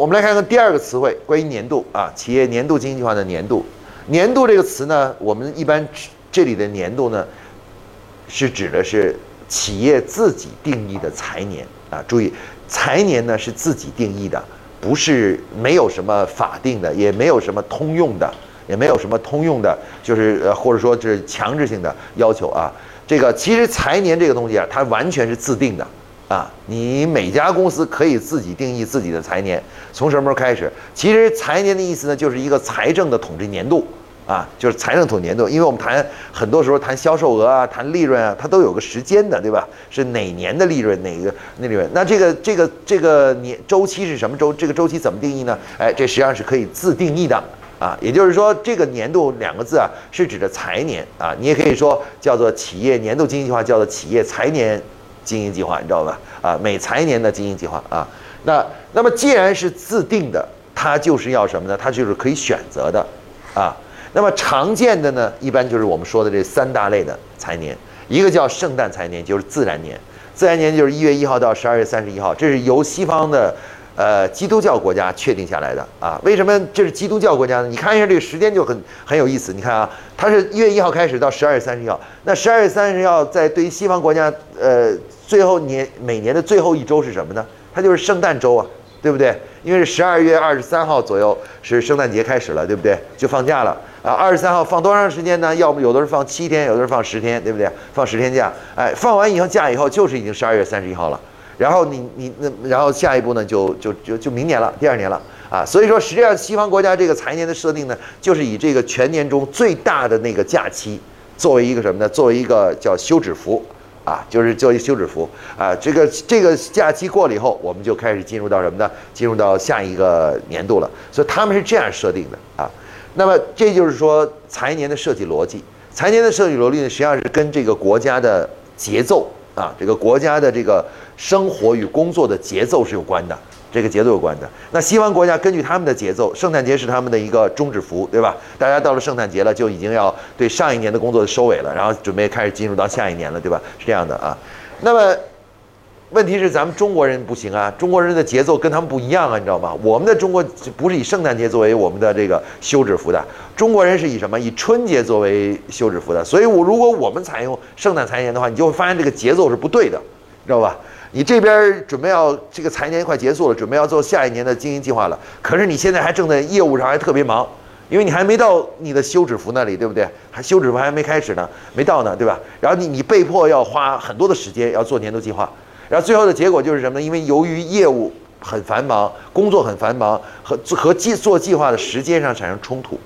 我们来看看第二个词汇，关于年度啊，企业年度经营计划的年度。年度这个词呢，我们一般这里的年度呢，是指的是企业自己定义的财年啊。注意，财年呢是自己定义的，不是没有什么法定的，也没有什么通用的，也没有什么通用的，就是呃或者说是强制性的要求啊。这个其实财年这个东西啊，它完全是自定的。啊，你每家公司可以自己定义自己的财年，从什么时候开始？其实财年的意思呢，就是一个财政的统计年度啊，就是财政统年度。因为我们谈很多时候谈销售额啊，谈利润啊，它都有个时间的，对吧？是哪年的利润，哪个那利润？那这个这个这个年周期是什么周？这个周期怎么定义呢？哎，这实际上是可以自定义的啊。也就是说，这个年度两个字啊，是指的财年啊。你也可以说叫做企业年度经济计划，叫做企业财年。经营计划，你知道吧？啊，每财年的经营计划啊，那那么既然是自定的，它就是要什么呢？它就是可以选择的，啊，那么常见的呢，一般就是我们说的这三大类的财年，一个叫圣诞财年，就是自然年，自然年就是一月一号到十二月三十一号，这是由西方的。呃，基督教国家确定下来的啊？为什么这是基督教国家呢？你看一下这个时间就很很有意思。你看啊，它是一月一号开始到十二月三十一号。那十二月三十一号在对于西方国家，呃，最后年每年的最后一周是什么呢？它就是圣诞周啊，对不对？因为是十二月二十三号左右是圣诞节开始了，对不对？就放假了啊。二十三号放多长时间呢？要么有的是放七天，有的是放十天，对不对？放十天假，哎，放完以后假以后就是已经十二月三十一号了。然后你你那然后下一步呢就就就就明年了，第二年了啊，所以说实际上西方国家这个财年的设定呢，就是以这个全年中最大的那个假期作为一个什么呢？作为一个叫休止符啊，就是作为休止符啊。这个这个假期过了以后，我们就开始进入到什么呢？进入到下一个年度了。所以他们是这样设定的啊。那么这就是说财年的设计逻辑，财年的设计逻辑呢，实际上是跟这个国家的节奏啊，这个国家的这个。生活与工作的节奏是有关的，这个节奏有关的。那西方国家根据他们的节奏，圣诞节是他们的一个终止符，对吧？大家到了圣诞节了，就已经要对上一年的工作收尾了，然后准备开始进入到下一年了，对吧？是这样的啊。那么问题是咱们中国人不行啊，中国人的节奏跟他们不一样啊，你知道吗？我们的中国不是以圣诞节作为我们的这个休止符的，中国人是以什么？以春节作为休止符的。所以，我如果我们采用圣诞财年的话，你就会发现这个节奏是不对的，知道吧？你这边准备要这个财年快结束了，准备要做下一年的经营计划了。可是你现在还正在业务上还特别忙，因为你还没到你的休止符那里，对不对？还休止符还没开始呢，没到呢，对吧？然后你你被迫要花很多的时间要做年度计划，然后最后的结果就是什么呢？因为由于业务很繁忙，工作很繁忙，和和计做计划的时间上产生冲突，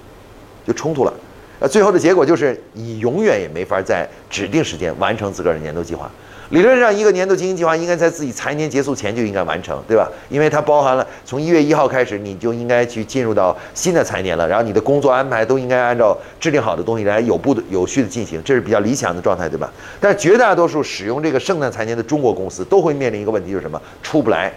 就冲突了。那，最后的结果就是你永远也没法在指定时间完成自个儿的年度计划。理论上，一个年度经营计划应该在自己财年结束前就应该完成，对吧？因为它包含了从一月一号开始，你就应该去进入到新的财年了。然后你的工作安排都应该按照制定好的东西来有步的、有序的进行，这是比较理想的状态，对吧？但绝大多数使用这个圣诞财年的中国公司都会面临一个问题，就是什么？出不来，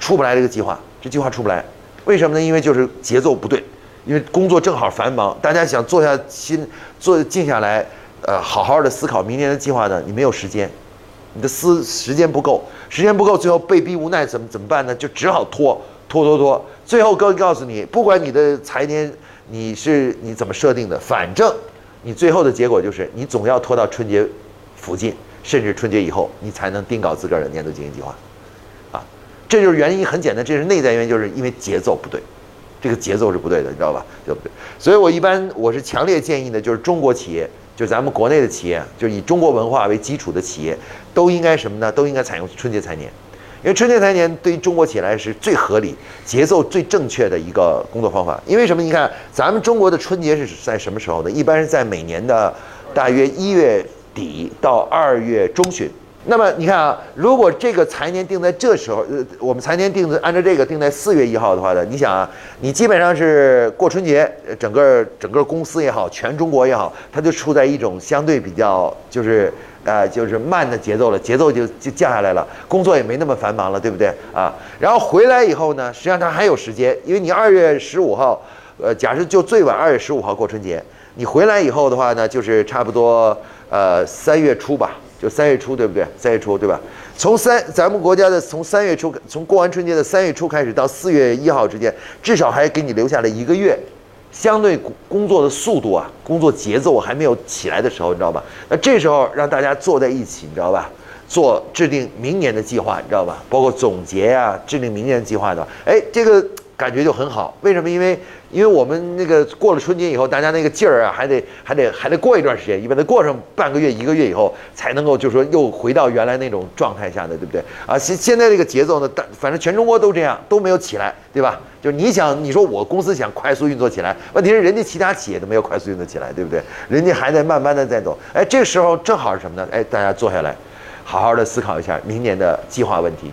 出不来这个计划，这计划出不来。为什么呢？因为就是节奏不对，因为工作正好繁忙，大家想坐下心、坐静下来，呃，好好的思考明年的计划呢，你没有时间。你的思时间不够，时间不够，最后被逼无奈，怎么怎么办呢？就只好拖拖拖拖。最后哥告诉你，不管你的财年你是你怎么设定的，反正你最后的结果就是你总要拖到春节附近，甚至春节以后，你才能定稿自个儿的年度经营计划。啊，这就是原因，很简单，这是内在原因，就是因为节奏不对，这个节奏是不对的，你知道吧？对不对？所以我一般我是强烈建议的，就是中国企业。就咱们国内的企业，就以中国文化为基础的企业，都应该什么呢？都应该采用春节财年，因为春节财年对于中国企业来是最合理、节奏最正确的一个工作方法。因为什么？你看，咱们中国的春节是在什么时候呢？一般是在每年的大约一月底到二月中旬。那么你看啊，如果这个财年定在这时候，呃，我们财年定的按照这个定在四月一号的话呢，你想啊，你基本上是过春节，整个整个公司也好，全中国也好，它就处在一种相对比较就是呃就是慢的节奏了，节奏就就降下来了，工作也没那么繁忙了，对不对啊？然后回来以后呢，实际上它还有时间，因为你二月十五号，呃，假设就最晚二月十五号过春节，你回来以后的话呢，就是差不多呃三月初吧。就三月初对不对？三月初对吧？从三咱们国家的从三月初从过完春节的三月初开始到四月一号之间，至少还给你留下了一个月，相对工作的速度啊，工作节奏还没有起来的时候，你知道吧？那这时候让大家坐在一起，你知道吧？做制定明年的计划，你知道吧？包括总结呀，制定明年的计划的，哎，这个。感觉就很好，为什么？因为因为我们那个过了春节以后，大家那个劲儿啊，还得还得还得过一段时间，一般得过上半个月一个月以后，才能够就是说又回到原来那种状态下的，对不对？啊，现现在这个节奏呢，但反正全中国都这样，都没有起来，对吧？就是你想，你说我公司想快速运作起来，问题是人家其他企业都没有快速运作起来，对不对？人家还在慢慢的在走，哎，这个时候正好是什么呢？哎，大家坐下来，好好的思考一下明年的计划问题。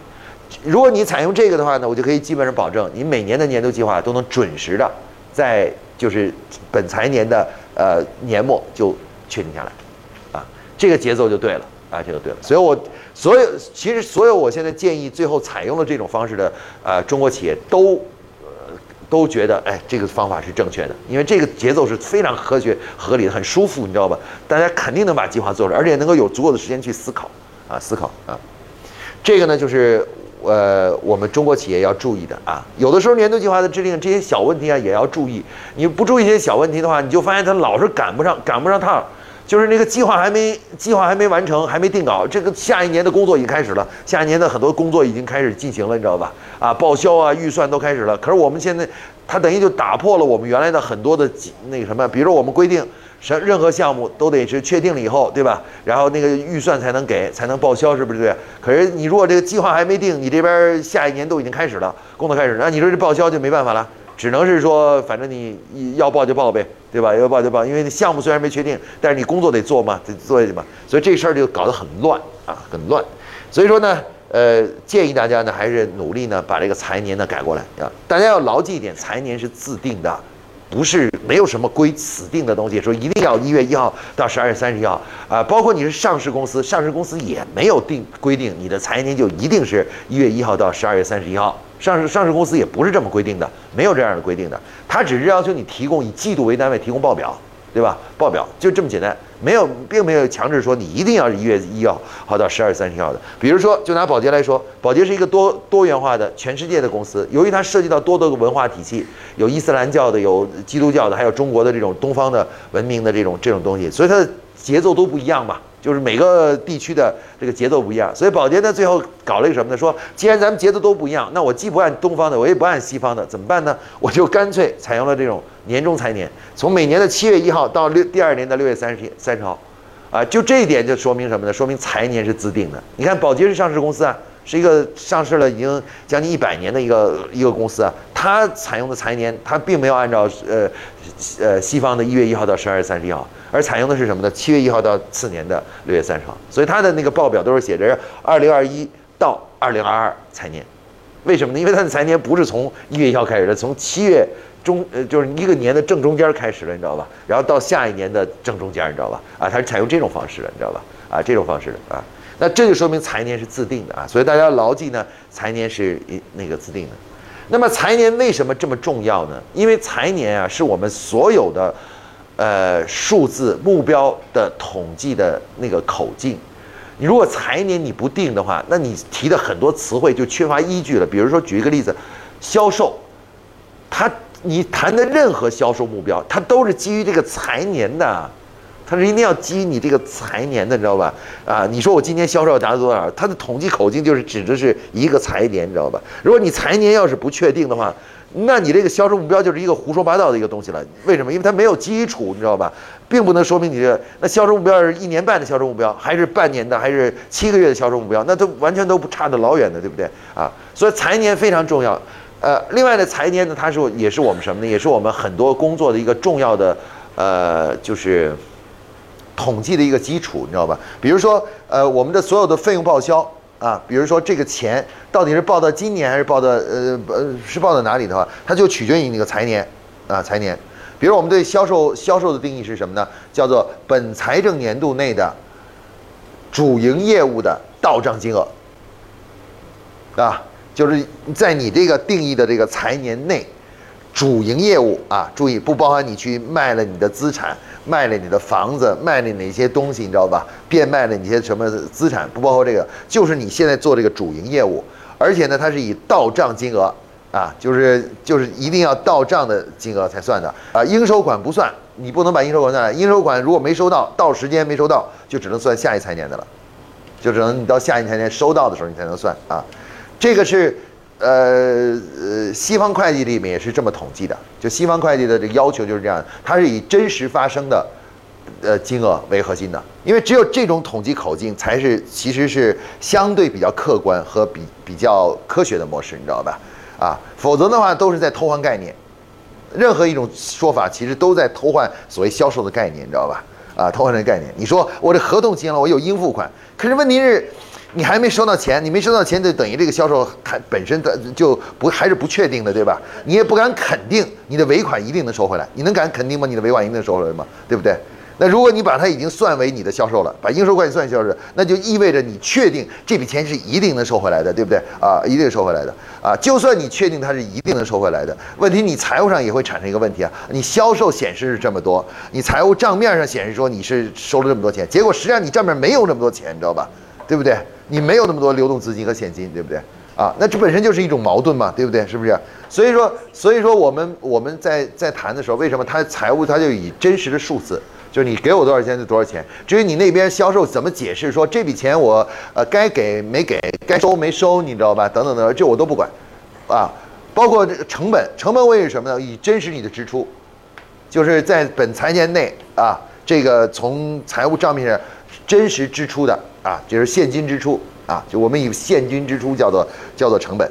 如果你采用这个的话呢，我就可以基本上保证你每年的年度计划都能准时的在就是本财年的呃年末就确定下来，啊，这个节奏就对了啊，这就对了。所以我所有其实所有我现在建议最后采用了这种方式的呃中国企业都呃都觉得哎这个方法是正确的，因为这个节奏是非常科学合理的，很舒服，你知道吧？大家肯定能把计划做出来，而且能够有足够的时间去思考啊思考啊，这个呢就是。呃，我们中国企业要注意的啊，有的时候年度计划的制定这些小问题啊，也要注意。你不注意这些小问题的话，你就发现它老是赶不上，赶不上趟。就是那个计划还没计划还没完成，还没定稿，这个下一年的工作已经开始了，下一年的很多工作已经开始进行了，你知道吧？啊，报销啊，预算都开始了。可是我们现在，它等于就打破了我们原来的很多的那个什么，比如说我们规定。什任何项目都得是确定了以后，对吧？然后那个预算才能给，才能报销，是不是对？可是你如果这个计划还没定，你这边下一年都已经开始了，工作开始，那你说这报销就没办法了，只能是说，反正你要报就报呗，对吧？要报就报，因为项目虽然没确定，但是你工作得做嘛，得做下去嘛，所以这事儿就搞得很乱啊，很乱。所以说呢，呃，建议大家呢还是努力呢把这个财年呢改过来啊，大家要牢记一点，财年是自定的。不是没有什么规死定的东西，说一定要一月一号到十二月三十一号啊，包括你是上市公司，上市公司也没有定规定你的财年就一定是一月一号到十二月三十一号，上市上市公司也不是这么规定的，没有这样的规定的，他只是要求你提供以季度为单位提供报表。对吧？报表就这么简单，没有，并没有强制说你一定要一月一号好到十二月三十号的。比如说，就拿保洁来说，保洁是一个多多元化的全世界的公司，由于它涉及到多个文化体系，有伊斯兰教的，有基督教的，还有中国的这种东方的文明的这种这种东西，所以它的节奏都不一样嘛。就是每个地区的这个节奏不一样，所以宝洁呢最后搞了一个什么呢？说既然咱们节奏都不一样，那我既不按东方的，我也不按西方的，怎么办呢？我就干脆采用了这种年终财年，从每年的七月一号到六第二年的六月三十三十号，啊，就这一点就说明什么呢？说明财年是自定的。你看宝洁是上市公司啊，是一个上市了已经将近一百年的一个一个公司啊，它采用的财年，它并没有按照呃呃西方的一月一号到十二月三十一号。而采用的是什么呢？七月一号到次年的六月三十号，所以它的那个报表都是写着二零二一到二零二二财年，为什么呢？因为它的财年不是从一月一号开始的，从七月中呃就是一个年的正中间开始了，你知道吧？然后到下一年的正中间，你知道吧？啊，它是采用这种方式的，你知道吧？啊，这种方式的啊，那这就说明财年是自定的啊，所以大家牢记呢，财年是一那个自定的。那么财年为什么这么重要呢？因为财年啊，是我们所有的。呃，数字目标的统计的那个口径，你如果财年你不定的话，那你提的很多词汇就缺乏依据了。比如说，举一个例子，销售，它你谈的任何销售目标，它都是基于这个财年的，它是一定要基于你这个财年的，你知道吧？啊，你说我今年销售要达到多少，它的统计口径就是指的是一个财年，你知道吧？如果你财年要是不确定的话，那你这个销售目标就是一个胡说八道的一个东西了，为什么？因为它没有基础，你知道吧？并不能说明你这那销售目标是一年半的销售目标，还是半年的，还是七个月的销售目标，那都完全都不差得老远的，对不对啊？所以财年非常重要。呃，另外的财年呢，它是也是我们什么呢？也是我们很多工作的一个重要的呃，就是统计的一个基础，你知道吧？比如说呃，我们的所有的费用报销。啊，比如说这个钱到底是报到今年还是报到呃呃是报到哪里的话，它就取决于那个财年啊财年。比如我们对销售销售的定义是什么呢？叫做本财政年度内的主营业务的到账金额啊，就是在你这个定义的这个财年内，主营业务啊，注意不包含你去卖了你的资产，卖了你的房子，卖了哪些东西，你知道吧？变卖了你些什么资产，不包括这个，就是你现在做这个主营业务，而且呢，它是以到账金额啊，就是就是一定要到账的金额才算的啊，应收款不算，你不能把应收款算来，应收款如果没收到，到时间没收到，就只能算下一财年的了，就只能你到下一财年收到的时候你才能算啊，这个是。呃呃，西方会计里面也是这么统计的，就西方会计的这个要求就是这样，它是以真实发生的呃金额为核心的，因为只有这种统计口径才是其实是相对比较客观和比比较科学的模式，你知道吧？啊，否则的话都是在偷换概念，任何一种说法其实都在偷换所谓销售的概念，你知道吧？啊，偷换的概念，你说我这合同签了，我有应付款，可是问题是。你还没收到钱，你没收到钱就等于这个销售还本身的就不还是不确定的，对吧？你也不敢肯定你的尾款一定能收回来，你能敢肯定吗？你的尾款一定能收回来吗？对不对？那如果你把它已经算为你的销售了，把应收款算销售，那就意味着你确定这笔钱是一定能收回来的，对不对？啊，一定收回来的啊！就算你确定它是一定能收回来的，问题你财务上也会产生一个问题啊！你销售显示是这么多，你财务账面上显示说你是收了这么多钱，结果实际上你账面没有那么多钱，你知道吧？对不对？你没有那么多流动资金和现金，对不对？啊，那这本身就是一种矛盾嘛，对不对？是不是？所以说，所以说我们我们在在谈的时候，为什么他财务他就以真实的数字，就是你给我多少钱就多少钱。至于你那边销售怎么解释，说这笔钱我呃该给没给，该收没收，你知道吧？等等等，这我都不管，啊，包括这个成本，成本为什么呢？以真实你的支出，就是在本财年内啊，这个从财务账面上真实支出的。啊，就是现金支出啊，就我们以现金支出叫做叫做成本，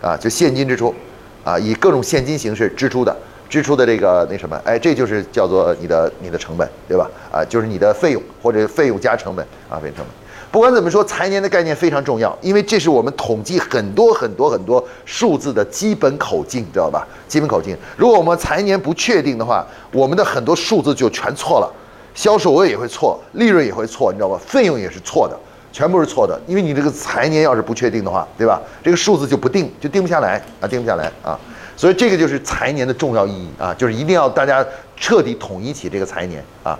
啊，就现金支出，啊，以各种现金形式支出的支出的这个那什么，哎，这就是叫做你的你的成本，对吧？啊，就是你的费用或者费用加成本啊，费用成本。不管怎么说，财年的概念非常重要，因为这是我们统计很多很多很多数字的基本口径，知道吧？基本口径。如果我们财年不确定的话，我们的很多数字就全错了。销售额也会错，利润也会错，你知道吧？费用也是错的，全部是错的。因为你这个财年要是不确定的话，对吧？这个数字就不定，就定不下来啊，定不下来啊。所以这个就是财年的重要意义啊，就是一定要大家彻底统一起这个财年啊。